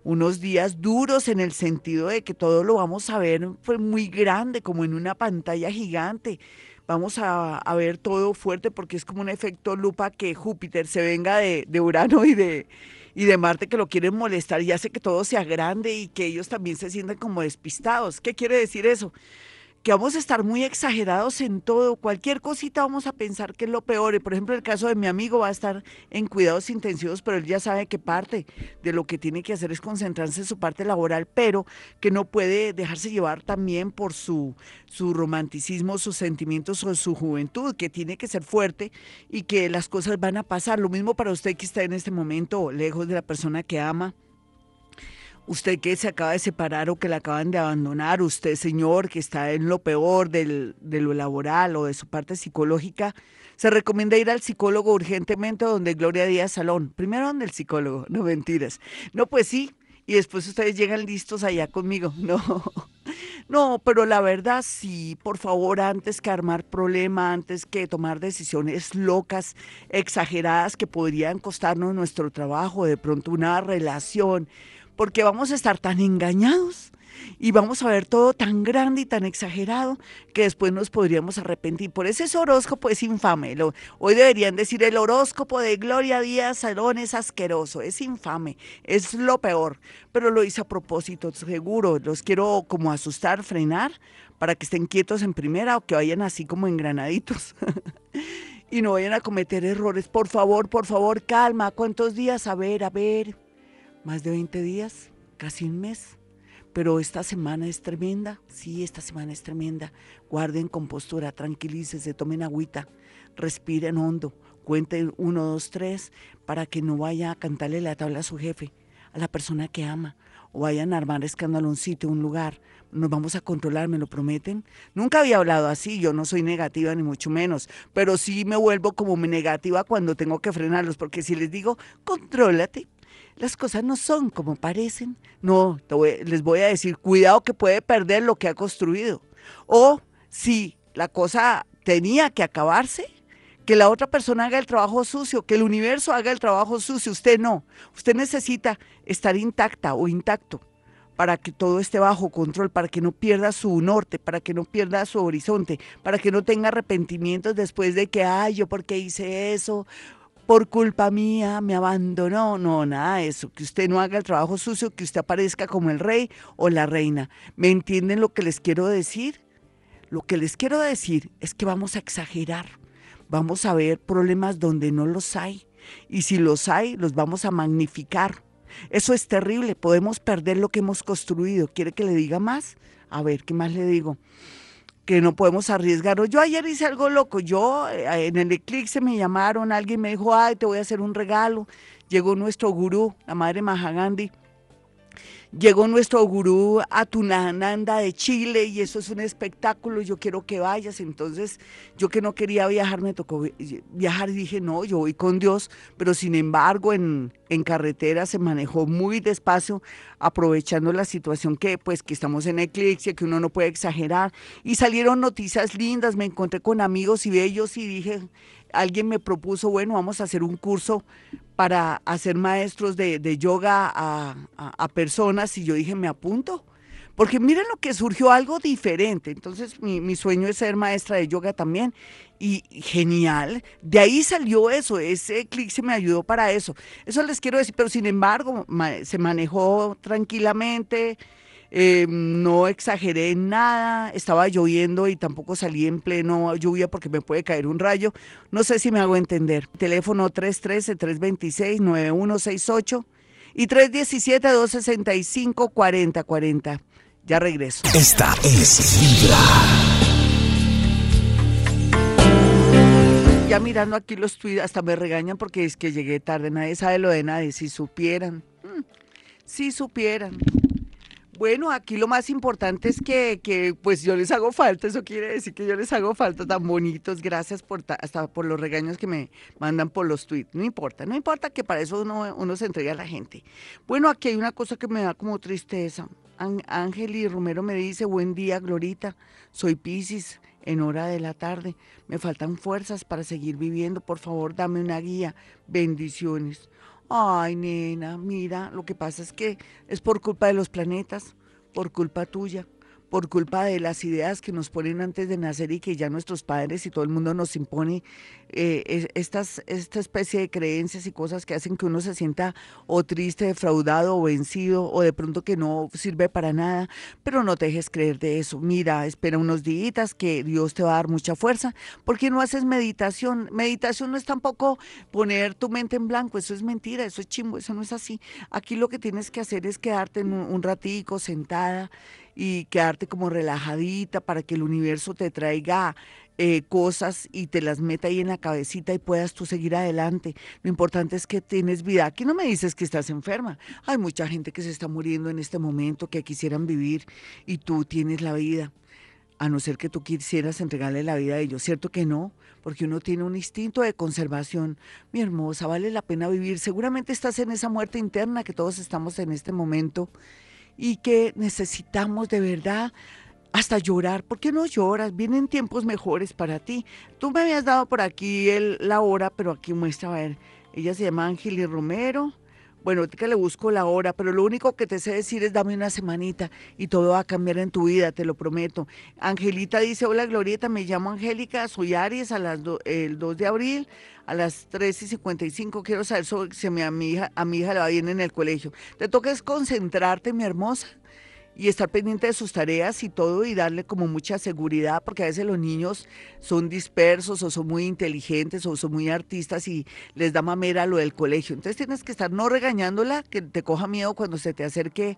unos días duros en el sentido de que todo lo vamos a ver pues, muy grande, como en una pantalla gigante. Vamos a, ver todo fuerte porque es como un efecto lupa que Júpiter se venga de, de Urano y de, y de Marte que lo quieren molestar y hace que todo sea grande y que ellos también se sientan como despistados. ¿Qué quiere decir eso? Que vamos a estar muy exagerados en todo. Cualquier cosita vamos a pensar que es lo peor. Por ejemplo, el caso de mi amigo va a estar en cuidados intensivos, pero él ya sabe que parte de lo que tiene que hacer es concentrarse en su parte laboral, pero que no puede dejarse llevar también por su, su romanticismo, sus sentimientos o su juventud, que tiene que ser fuerte y que las cosas van a pasar. Lo mismo para usted que está en este momento lejos de la persona que ama usted que se acaba de separar o que la acaban de abandonar, usted señor que está en lo peor de lo laboral o de su parte psicológica, se recomienda ir al psicólogo urgentemente donde Gloria Díaz Salón. Primero donde el psicólogo, no mentiras. No, pues sí, y después ustedes llegan listos allá conmigo. No, no, pero la verdad sí, por favor, antes que armar problema, antes que tomar decisiones locas, exageradas que podrían costarnos nuestro trabajo, de pronto una relación, porque vamos a estar tan engañados y vamos a ver todo tan grande y tan exagerado que después nos podríamos arrepentir. Por eso ese horóscopo es infame. hoy deberían decir el horóscopo de Gloria Díaz Salón es asqueroso, es infame, es lo peor. Pero lo hice a propósito, seguro. Los quiero como asustar, frenar, para que estén quietos en primera o que vayan así como engranaditos. y no vayan a cometer errores. Por favor, por favor, calma. ¿Cuántos días? A ver, a ver más de 20 días, casi un mes. Pero esta semana es tremenda, sí, esta semana es tremenda. Guarden compostura, tranquilícese, tomen agüita, respiren hondo, cuenten uno, dos, tres, para que no vaya a cantarle la tabla a su jefe, a la persona que ama, o vayan a armar escándalo un sitio, un lugar. Nos vamos a controlar, ¿me lo prometen? Nunca había hablado así, yo no soy negativa ni mucho menos, pero sí me vuelvo como negativa cuando tengo que frenarlos, porque si les digo, contrólate, las cosas no son como parecen. No, les voy a decir, cuidado que puede perder lo que ha construido. O si la cosa tenía que acabarse, que la otra persona haga el trabajo sucio, que el universo haga el trabajo sucio, usted no. Usted necesita estar intacta o intacto para que todo esté bajo control, para que no pierda su norte, para que no pierda su horizonte, para que no tenga arrepentimientos después de que, ay, yo por qué hice eso, por culpa mía me abandonó. No, nada de eso. Que usted no haga el trabajo sucio, que usted aparezca como el rey o la reina. ¿Me entienden lo que les quiero decir? Lo que les quiero decir es que vamos a exagerar. Vamos a ver problemas donde no los hay. Y si los hay, los vamos a magnificar. Eso es terrible. Podemos perder lo que hemos construido. ¿Quiere que le diga más? A ver, ¿qué más le digo? Que no podemos arriesgar. Yo ayer hice algo loco, yo eh, en el eclipse me llamaron, alguien me dijo, ay, te voy a hacer un regalo. Llegó nuestro gurú, la madre Mahagandhi, Llegó nuestro gurú Atunananda de Chile y eso es un espectáculo, yo quiero que vayas. Entonces, yo que no quería viajar, me tocó viajar y dije, no, yo voy con Dios, pero sin embargo en, en carretera se manejó muy despacio, aprovechando la situación que pues que estamos en eclipse, que uno no puede exagerar. Y salieron noticias lindas, me encontré con amigos y bellos y dije, alguien me propuso, bueno, vamos a hacer un curso para hacer maestros de, yoga a, personas y yo dije, me apunto. Porque miren lo que surgió algo diferente. Entonces mi, sueño es ser maestra de yoga también. Y genial. De ahí salió eso. Ese clic se me ayudó para eso. Eso les quiero decir. Pero sin embargo, se manejó tranquilamente. Eh, no exageré en nada, estaba lloviendo y tampoco salí en pleno lluvia porque me puede caer un rayo. No sé si me hago entender. Teléfono 313-326-9168 y 317-265-4040. Ya regreso. Esta es Vibra. Ya mirando aquí los tweets, hasta me regañan porque es que llegué tarde. Nadie sabe lo de nadie. Si supieran. Mm, si supieran. Bueno, aquí lo más importante es que, que, pues yo les hago falta, eso quiere decir que yo les hago falta tan bonitos, gracias por hasta por los regaños que me mandan por los tweets, no importa, no importa que para eso uno, uno se entregue a la gente. Bueno, aquí hay una cosa que me da como tristeza. Ángel y Romero me dice, buen día, Glorita, soy Piscis, en hora de la tarde, me faltan fuerzas para seguir viviendo, por favor dame una guía, bendiciones. Ay, nena, mira, lo que pasa es que es por culpa de los planetas, por culpa tuya, por culpa de las ideas que nos ponen antes de nacer y que ya nuestros padres y todo el mundo nos impone eh, estas, esta especie de creencias y cosas que hacen que uno se sienta o triste, defraudado o vencido o de pronto que no sirve para nada, pero no te dejes creer de eso. Mira, espera unos días que Dios te va a dar mucha fuerza. ¿Por qué no haces meditación? Meditación no es tampoco poner tu mente en blanco, eso es mentira, eso es chimbo, eso no es así. Aquí lo que tienes que hacer es quedarte un, un ratico sentada y quedarte como relajadita para que el universo te traiga eh, cosas y te las meta ahí en la cabecita y puedas tú seguir adelante. Lo importante es que tienes vida. Aquí no me dices que estás enferma. Hay mucha gente que se está muriendo en este momento, que quisieran vivir y tú tienes la vida. A no ser que tú quisieras entregarle la vida a ellos. ¿Cierto que no? Porque uno tiene un instinto de conservación. Mi hermosa, vale la pena vivir. Seguramente estás en esa muerte interna que todos estamos en este momento y que necesitamos de verdad hasta llorar. ¿Por qué no lloras? Vienen tiempos mejores para ti. Tú me habías dado por aquí el, la hora, pero aquí muestra, a ver, ella se llama Ángeli Romero. Bueno, que le busco la hora, pero lo único que te sé decir es dame una semanita y todo va a cambiar en tu vida, te lo prometo. Angelita dice, hola Glorieta, me llamo Angélica, soy Aries, a las el 2 de abril a las 3 y 55 quiero saber sobre si a mi hija, a mi hija le va bien en el colegio. Te toca es concentrarte, mi hermosa, y estar pendiente de sus tareas y todo y darle como mucha seguridad, porque a veces los niños son dispersos o son muy inteligentes o son muy artistas y les da mamera lo del colegio. Entonces tienes que estar no regañándola, que te coja miedo cuando se te acerque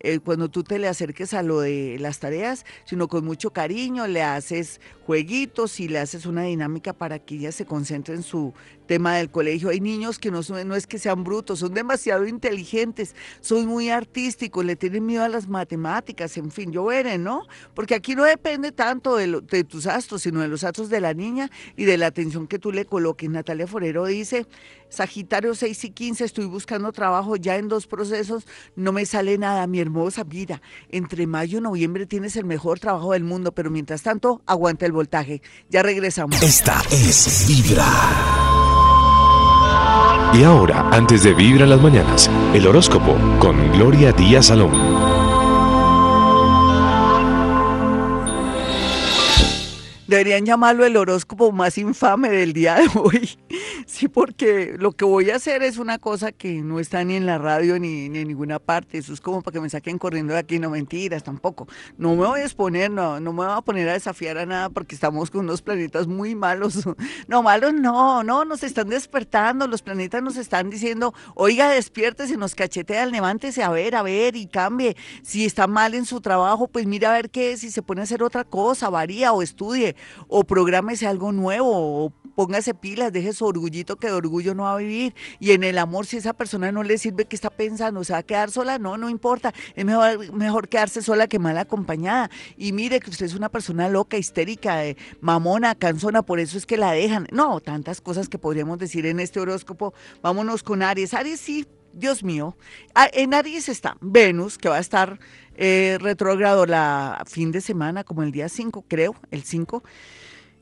eh, cuando tú te le acerques a lo de las tareas, sino con mucho cariño, le haces jueguitos y le haces una dinámica para que ella se concentre en su tema del colegio. Hay niños que no, no es que sean brutos, son demasiado inteligentes, son muy artísticos, le tienen miedo a las matemáticas, en fin, yo veré, ¿no? Porque aquí no depende tanto de, de tus astros, sino de los astros de la niña y de la atención que tú le coloques. Natalia Forero dice, Sagitario 6 y 15, estoy buscando trabajo ya en dos procesos, no me sale nada, mi hermosa vida. Entre mayo y noviembre tienes el mejor trabajo del mundo, pero mientras tanto, aguanta el voltaje. Ya regresamos. Esta es Vibra. Y ahora, antes de Vibra en las mañanas, el horóscopo con Gloria Díaz Salón. Deberían llamarlo el horóscopo más infame del día de hoy. Sí, porque lo que voy a hacer es una cosa que no está ni en la radio ni, en ninguna parte. Eso es como para que me saquen corriendo de aquí. No mentiras, tampoco. No me voy a exponer, no, no me voy a poner a desafiar a nada porque estamos con unos planetas muy malos. No, malos no, no, nos están despertando. Los planetas nos están diciendo, oiga, despierte, se nos cachetea, levántese a ver, a ver y cambie. Si está mal en su trabajo, pues mira a ver qué, si se pone a hacer otra cosa, varía o estudie o prográmese algo nuevo, o póngase pilas, deje su orgullito que de orgullo no va a vivir. Y en el amor, si esa persona no le sirve, ¿qué está pensando? ¿Se va a quedar sola? No, no importa. Es mejor, mejor quedarse sola que mal acompañada. Y mire que usted es una persona loca, histérica, eh, mamona, cansona, por eso es que la dejan. No, tantas cosas que podríamos decir en este horóscopo. Vámonos con Aries. Aries sí, Dios mío. En Aries está Venus, que va a estar eh, retrógrado la fin de semana, como el día 5, creo, el 5.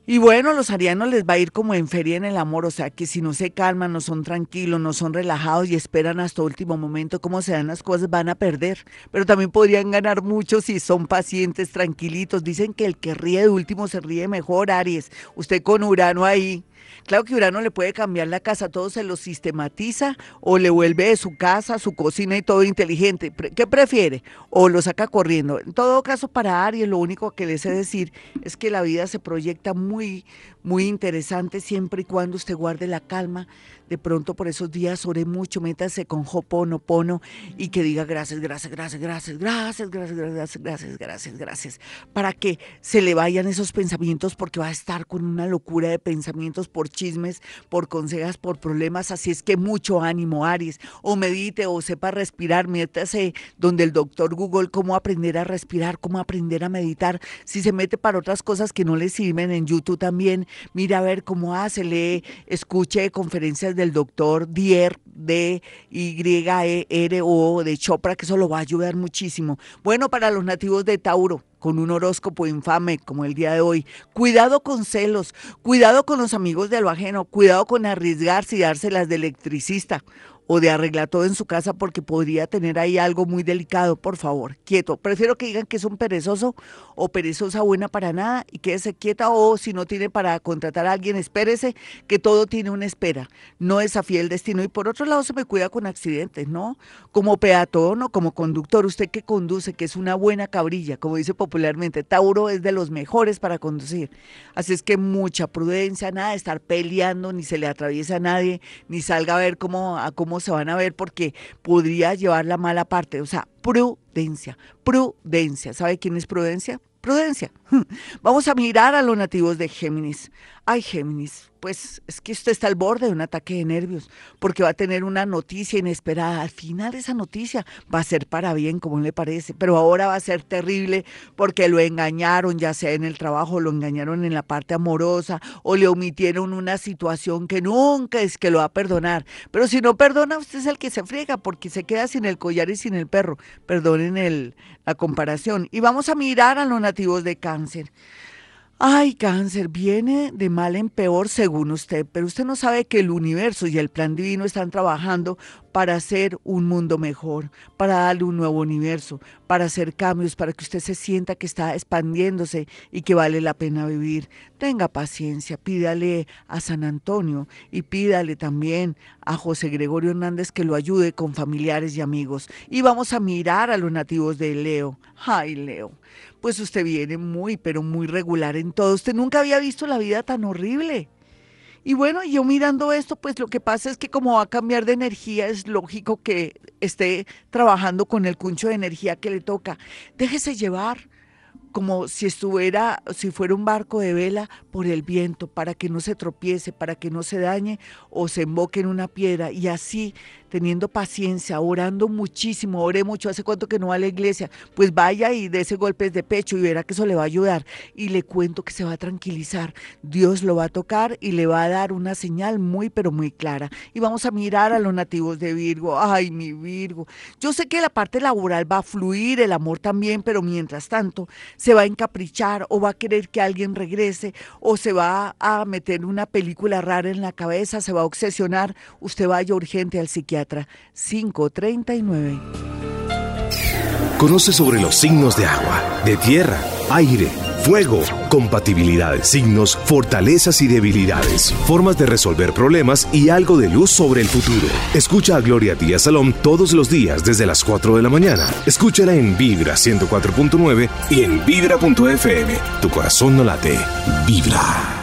Y bueno, los arianos les va a ir como en feria en el amor, o sea que si no se calman, no son tranquilos, no son relajados y esperan hasta último momento cómo se dan las cosas, van a perder. Pero también podrían ganar mucho si son pacientes, tranquilitos. Dicen que el que ríe de último se ríe mejor, Aries. Usted con Urano ahí, Claro que Urano le puede cambiar la casa, todo se lo sistematiza o le vuelve de su casa, su cocina y todo inteligente. ¿Qué prefiere? O lo saca corriendo. En todo caso, para Aries, lo único que le sé decir es que la vida se proyecta muy, muy interesante siempre y cuando usted guarde la calma. De pronto por esos días ore mucho, métase con Hoponopono y que diga gracias, gracias, gracias, gracias, gracias, gracias, gracias, gracias, gracias, gracias, para que se le vayan esos pensamientos porque va a estar con una locura de pensamientos por chismes, por consejas, por problemas. Así es que mucho ánimo, Aries. O medite o sepa respirar, métase donde el doctor Google cómo aprender a respirar, cómo aprender a meditar. Si se mete para otras cosas que no le sirven en YouTube también, mira a ver cómo hace, lee, escuche conferencias del doctor Dier, D, Y, E, R, O, de Chopra, que eso lo va a ayudar muchísimo. Bueno, para los nativos de Tauro, con un horóscopo infame como el día de hoy. Cuidado con celos, cuidado con los amigos de lo ajeno, cuidado con arriesgarse y dárselas de electricista o de arreglar todo en su casa porque podría tener ahí algo muy delicado, por favor, quieto. Prefiero que digan que es un perezoso o perezosa buena para nada y quédese quieta o si no tiene para contratar a alguien, espérese que todo tiene una espera. No desafíe el destino y por otro lado se me cuida con accidentes, ¿no? Como peatón o como conductor, usted que conduce, que es una buena cabrilla, como dice popularmente, Tauro es de los mejores para conducir. Así es que mucha prudencia, nada de estar peleando, ni se le atraviesa a nadie, ni salga a ver a cómo se van a ver porque podría llevar la mala parte. O sea, prudencia, prudencia. ¿Sabe quién es prudencia? Prudencia. Vamos a mirar a los nativos de Géminis. Ay, Géminis, pues es que usted está al borde de un ataque de nervios, porque va a tener una noticia inesperada. Al final esa noticia va a ser para bien, como le parece, pero ahora va a ser terrible porque lo engañaron, ya sea en el trabajo, lo engañaron en la parte amorosa o le omitieron una situación que nunca es que lo va a perdonar. Pero si no perdona, usted es el que se friega porque se queda sin el collar y sin el perro. Perdonen el, la comparación. Y vamos a mirar a los nativos de cáncer. Ay, cáncer, viene de mal en peor según usted, pero usted no sabe que el universo y el plan divino están trabajando para hacer un mundo mejor, para darle un nuevo universo, para hacer cambios, para que usted se sienta que está expandiéndose y que vale la pena vivir. Tenga paciencia, pídale a San Antonio y pídale también a José Gregorio Hernández que lo ayude con familiares y amigos. Y vamos a mirar a los nativos de Leo. Ay, Leo pues usted viene muy, pero muy regular en todo. Usted nunca había visto la vida tan horrible. Y bueno, yo mirando esto, pues lo que pasa es que como va a cambiar de energía, es lógico que esté trabajando con el cuncho de energía que le toca. Déjese llevar como si estuviera, si fuera un barco de vela por el viento, para que no se tropiece, para que no se dañe o se emboque en una piedra. Y así teniendo paciencia, orando muchísimo, ore mucho, hace cuánto que no va a la iglesia, pues vaya y ese golpes de pecho y verá que eso le va a ayudar. Y le cuento que se va a tranquilizar, Dios lo va a tocar y le va a dar una señal muy, pero muy clara. Y vamos a mirar a los nativos de Virgo, ay mi Virgo, yo sé que la parte laboral va a fluir, el amor también, pero mientras tanto se va a encaprichar o va a querer que alguien regrese o se va a meter una película rara en la cabeza, se va a obsesionar, usted vaya urgente al psiquiatra 539. Conoce sobre los signos de agua, de tierra, aire, fuego, compatibilidades, signos, fortalezas y debilidades, formas de resolver problemas y algo de luz sobre el futuro. Escucha a Gloria Díaz Salón todos los días desde las 4 de la mañana. Escúchala en Vibra 104.9 y en vibra.fm. Tu corazón no late, vibra.